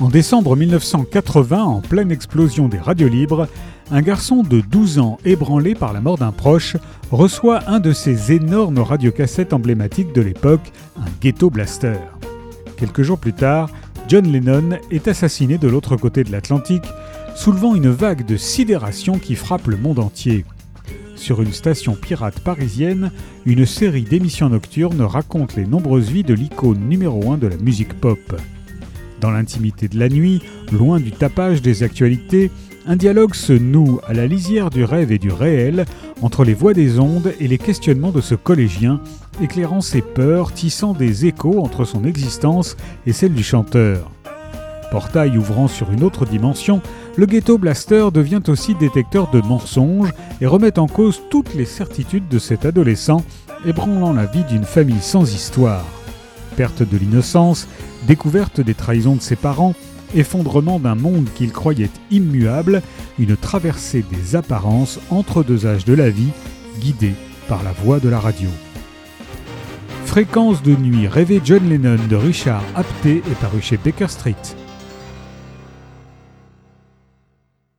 En décembre 1980, en pleine explosion des radios libres, un garçon de 12 ans ébranlé par la mort d'un proche reçoit un de ces énormes radiocassettes emblématiques de l'époque, un ghetto blaster. Quelques jours plus tard, John Lennon est assassiné de l'autre côté de l'Atlantique, soulevant une vague de sidération qui frappe le monde entier. Sur une station pirate parisienne, une série d'émissions nocturnes raconte les nombreuses vies de l'icône numéro 1 de la musique pop. Dans l'intimité de la nuit, loin du tapage des actualités, un dialogue se noue à la lisière du rêve et du réel entre les voix des ondes et les questionnements de ce collégien, éclairant ses peurs, tissant des échos entre son existence et celle du chanteur. Portail ouvrant sur une autre dimension, le ghetto blaster devient aussi détecteur de mensonges et remet en cause toutes les certitudes de cet adolescent, ébranlant la vie d'une famille sans histoire. Perte de l'innocence, découverte des trahisons de ses parents, effondrement d'un monde qu'il croyait immuable, une traversée des apparences entre deux âges de la vie, guidée par la voix de la radio. Fréquence de nuit rêvée John Lennon de Richard Apté est paru chez Baker Street.